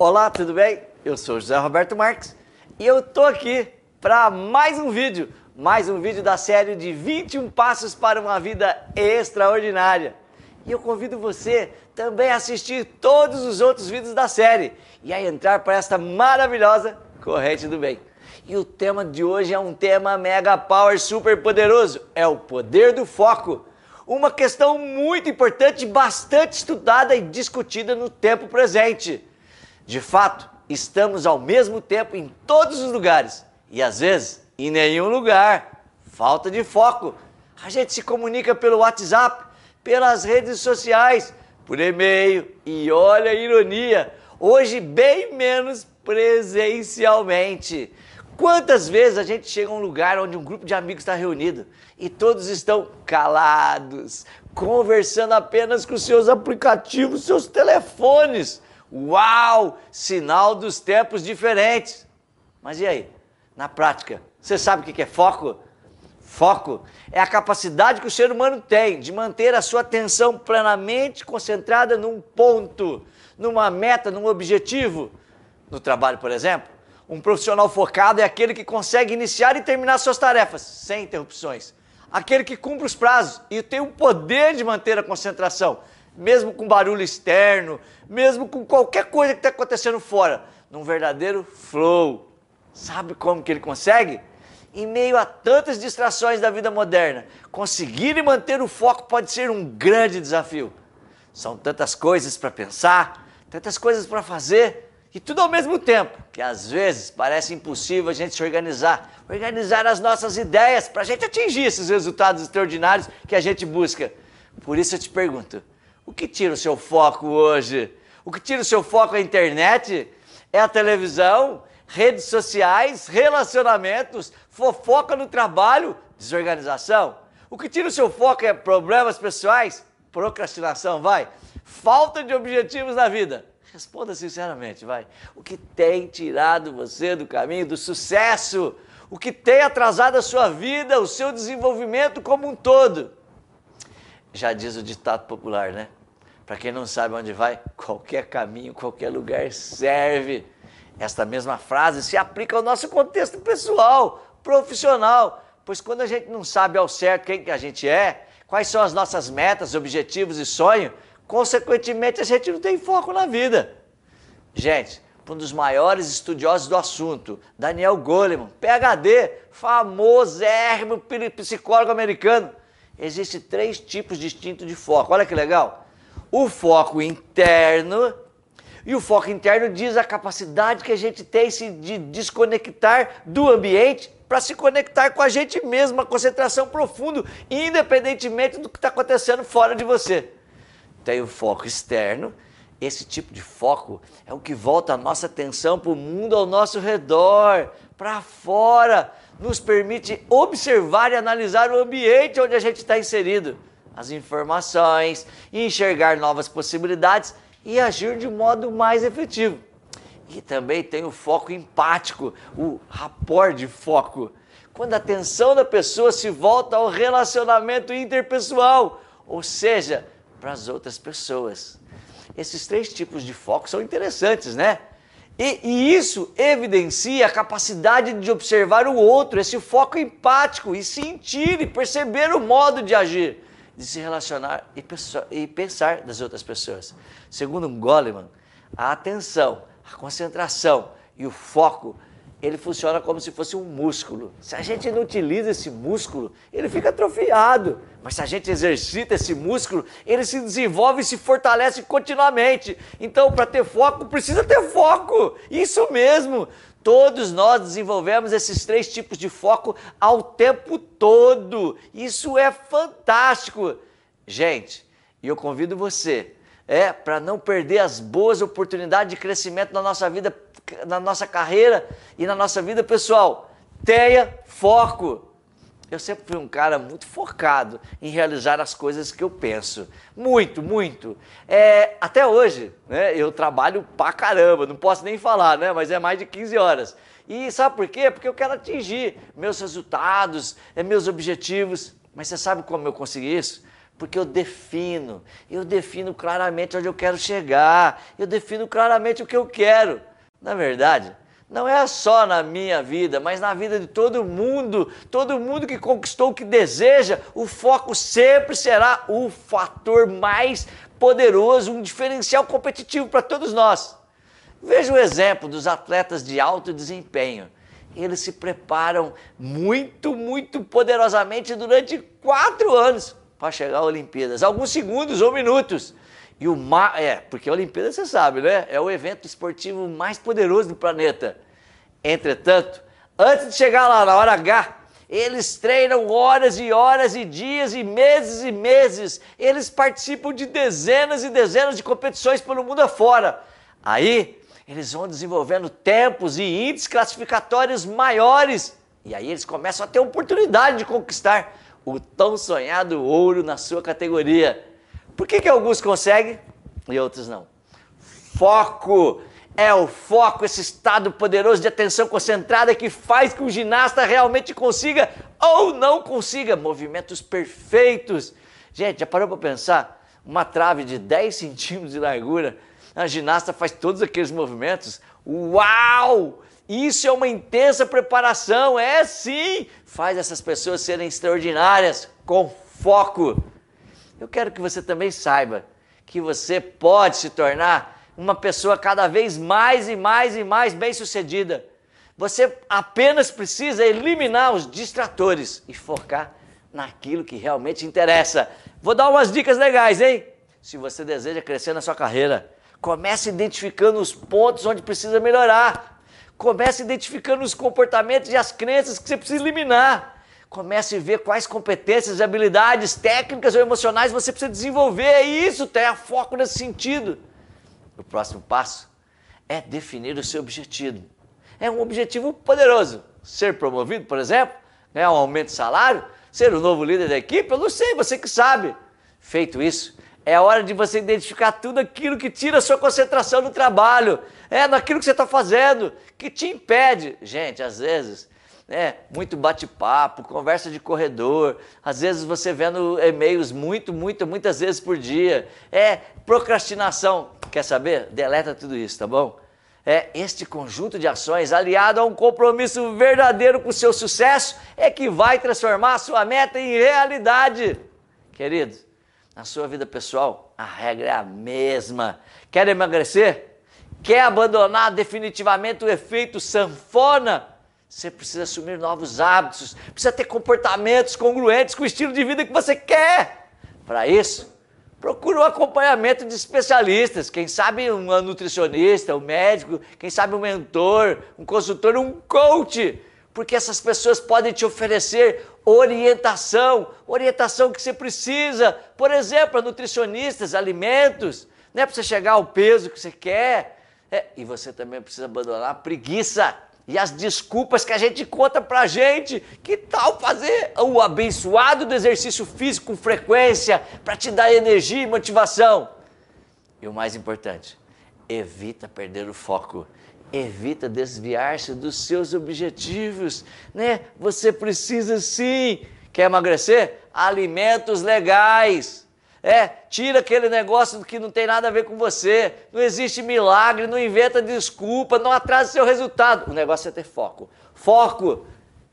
Olá, tudo bem? Eu sou José Roberto Marques e eu tô aqui para mais um vídeo, mais um vídeo da série de 21 passos para uma vida extraordinária. E eu convido você também a assistir todos os outros vídeos da série e a entrar para esta maravilhosa corrente do bem. E o tema de hoje é um tema mega power super poderoso, é o poder do foco. Uma questão muito importante, bastante estudada e discutida no tempo presente. De fato, estamos ao mesmo tempo em todos os lugares e às vezes em nenhum lugar. Falta de foco. A gente se comunica pelo WhatsApp, pelas redes sociais, por e-mail e olha a ironia, hoje bem menos presencialmente. Quantas vezes a gente chega a um lugar onde um grupo de amigos está reunido e todos estão calados, conversando apenas com seus aplicativos, seus telefones Uau! Sinal dos tempos diferentes. Mas e aí? Na prática, você sabe o que é foco? Foco é a capacidade que o ser humano tem de manter a sua atenção plenamente concentrada num ponto, numa meta, num objetivo. No trabalho, por exemplo, um profissional focado é aquele que consegue iniciar e terminar suas tarefas sem interrupções. Aquele que cumpre os prazos e tem o poder de manter a concentração mesmo com barulho externo, mesmo com qualquer coisa que está acontecendo fora, num verdadeiro flow. Sabe como que ele consegue? Em meio a tantas distrações da vida moderna, conseguir e manter o foco pode ser um grande desafio. São tantas coisas para pensar, tantas coisas para fazer e tudo ao mesmo tempo, que às vezes parece impossível a gente se organizar, organizar as nossas ideias para a gente atingir esses resultados extraordinários que a gente busca. Por isso eu te pergunto, o que tira o seu foco hoje? O que tira o seu foco é a internet? É a televisão? Redes sociais? Relacionamentos? Fofoca no trabalho? Desorganização? O que tira o seu foco é problemas pessoais? Procrastinação, vai? Falta de objetivos na vida? Responda sinceramente, vai. O que tem tirado você do caminho do sucesso? O que tem atrasado a sua vida, o seu desenvolvimento como um todo? Já diz o ditado popular, né? Para quem não sabe onde vai, qualquer caminho, qualquer lugar serve. Esta mesma frase se aplica ao nosso contexto pessoal, profissional, pois quando a gente não sabe ao certo quem que a gente é, quais são as nossas metas, objetivos e sonhos, consequentemente a gente não tem foco na vida. Gente, um dos maiores estudiosos do assunto, Daniel Goleman, PhD, famoso psicólogo americano, existem três tipos distintos de foco. Olha que legal o foco interno. E o foco interno diz a capacidade que a gente tem de desconectar do ambiente para se conectar com a gente mesmo, uma concentração profunda, independentemente do que está acontecendo fora de você. Tem o foco externo. Esse tipo de foco é o que volta a nossa atenção para o mundo ao nosso redor, para fora, nos permite observar e analisar o ambiente onde a gente está inserido as informações, enxergar novas possibilidades e agir de modo mais efetivo. E também tem o foco empático, o rapport de foco, quando a atenção da pessoa se volta ao relacionamento interpessoal, ou seja, para as outras pessoas. Esses três tipos de foco são interessantes, né? E, e, isso evidencia a capacidade de observar o outro, esse foco empático e sentir e perceber o modo de agir de se relacionar e, e pensar das outras pessoas. Segundo Goleman, a atenção, a concentração e o foco, ele funciona como se fosse um músculo. Se a gente não utiliza esse músculo, ele fica atrofiado. Mas se a gente exercita esse músculo, ele se desenvolve e se fortalece continuamente. Então, para ter foco, precisa ter foco. Isso mesmo. Todos nós desenvolvemos esses três tipos de foco ao tempo todo. Isso é fantástico. Gente, e eu convido você, é, para não perder as boas oportunidades de crescimento na nossa vida, na nossa carreira e na nossa vida pessoal. Tenha foco. Eu sempre fui um cara muito focado em realizar as coisas que eu penso. Muito, muito. É, até hoje, né, eu trabalho pra caramba, não posso nem falar, né, mas é mais de 15 horas. E sabe por quê? Porque eu quero atingir meus resultados, é, meus objetivos. Mas você sabe como eu consegui isso? Porque eu defino, eu defino claramente onde eu quero chegar, eu defino claramente o que eu quero. Na verdade, não é só na minha vida, mas na vida de todo mundo, todo mundo que conquistou o que deseja, o foco sempre será o fator mais poderoso, um diferencial competitivo para todos nós. Veja o exemplo dos atletas de alto desempenho. Eles se preparam muito, muito poderosamente durante quatro anos para chegar às Olimpíadas, alguns segundos ou minutos. E o mar, é, porque a Olimpíada você sabe, né? É o evento esportivo mais poderoso do planeta. Entretanto, antes de chegar lá na hora H, eles treinam horas e horas e dias e meses e meses. Eles participam de dezenas e dezenas de competições pelo mundo afora. Aí, eles vão desenvolvendo tempos e índices classificatórios maiores. E aí eles começam a ter oportunidade de conquistar o tão sonhado ouro na sua categoria. Por que, que alguns conseguem e outros não? Foco! É o foco, esse estado poderoso de atenção concentrada que faz que o ginasta realmente consiga ou não consiga movimentos perfeitos. Gente, já parou para pensar? Uma trave de 10 centímetros de largura, a ginasta faz todos aqueles movimentos. Uau! Isso é uma intensa preparação, é sim! Faz essas pessoas serem extraordinárias com foco. Eu quero que você também saiba que você pode se tornar uma pessoa cada vez mais e mais e mais bem-sucedida. Você apenas precisa eliminar os distratores e focar naquilo que realmente interessa. Vou dar umas dicas legais, hein? Se você deseja crescer na sua carreira, comece identificando os pontos onde precisa melhorar. Comece identificando os comportamentos e as crenças que você precisa eliminar. Comece a ver quais competências, habilidades técnicas ou emocionais você precisa desenvolver. É isso, tenha foco nesse sentido. O próximo passo é definir o seu objetivo. É um objetivo poderoso. Ser promovido, por exemplo, ganhar um aumento de salário, ser o novo líder da equipe, eu não sei, você que sabe. Feito isso, é hora de você identificar tudo aquilo que tira a sua concentração no trabalho, é naquilo que você está fazendo, que te impede. Gente, às vezes né, muito bate-papo, conversa de corredor, às vezes você vendo e-mails muito, muito, muitas vezes por dia. É procrastinação. Quer saber? Deleta tudo isso, tá bom? É este conjunto de ações aliado a um compromisso verdadeiro com o seu sucesso é que vai transformar a sua meta em realidade. Queridos, na sua vida pessoal, a regra é a mesma. Quer emagrecer? Quer abandonar definitivamente o efeito sanfona? Você precisa assumir novos hábitos, precisa ter comportamentos congruentes com o estilo de vida que você quer. Para isso, procure um acompanhamento de especialistas, quem sabe um nutricionista, um médico, quem sabe um mentor, um consultor, um coach, porque essas pessoas podem te oferecer orientação, orientação que você precisa, por exemplo, nutricionistas, alimentos, né, para você chegar ao peso que você quer. É, e você também precisa abandonar a preguiça e as desculpas que a gente conta pra gente. Que tal fazer o abençoado do exercício físico com frequência para te dar energia e motivação? E o mais importante, evita perder o foco. Evita desviar-se dos seus objetivos, né? Você precisa sim. Quer emagrecer? Alimentos legais é, tira aquele negócio que não tem nada a ver com você. Não existe milagre, não inventa desculpa, não atrasa seu resultado. O negócio é ter foco. Foco.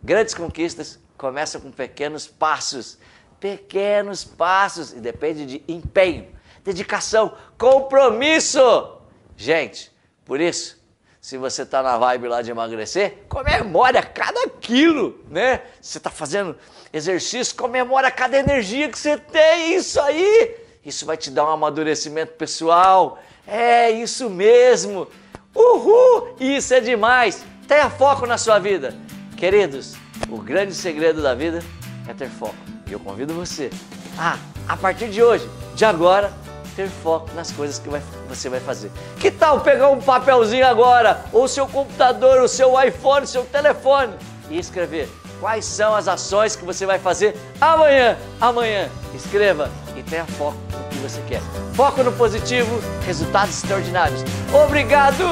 Grandes conquistas começam com pequenos passos. Pequenos passos. E depende de empenho, dedicação, compromisso. Gente, por isso, se você está na vibe lá de emagrecer, comemore a cada quilo, né? Você está fazendo exercício, comemora cada energia que você tem, isso aí. Isso vai te dar um amadurecimento pessoal. É isso mesmo. Uhul! Isso é demais. Tenha foco na sua vida. Queridos, o grande segredo da vida é ter foco. E eu convido você a, a partir de hoje, de agora, ter foco nas coisas que vai, você vai fazer. Que tal pegar um papelzinho agora, ou seu computador, o seu iPhone, seu telefone e escrever quais são as ações que você vai fazer amanhã. Amanhã, escreva e tenha foco no que você quer. Foco no positivo, resultados extraordinários. Obrigado!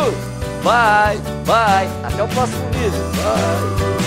Bye, bye. Até o próximo vídeo. Bye.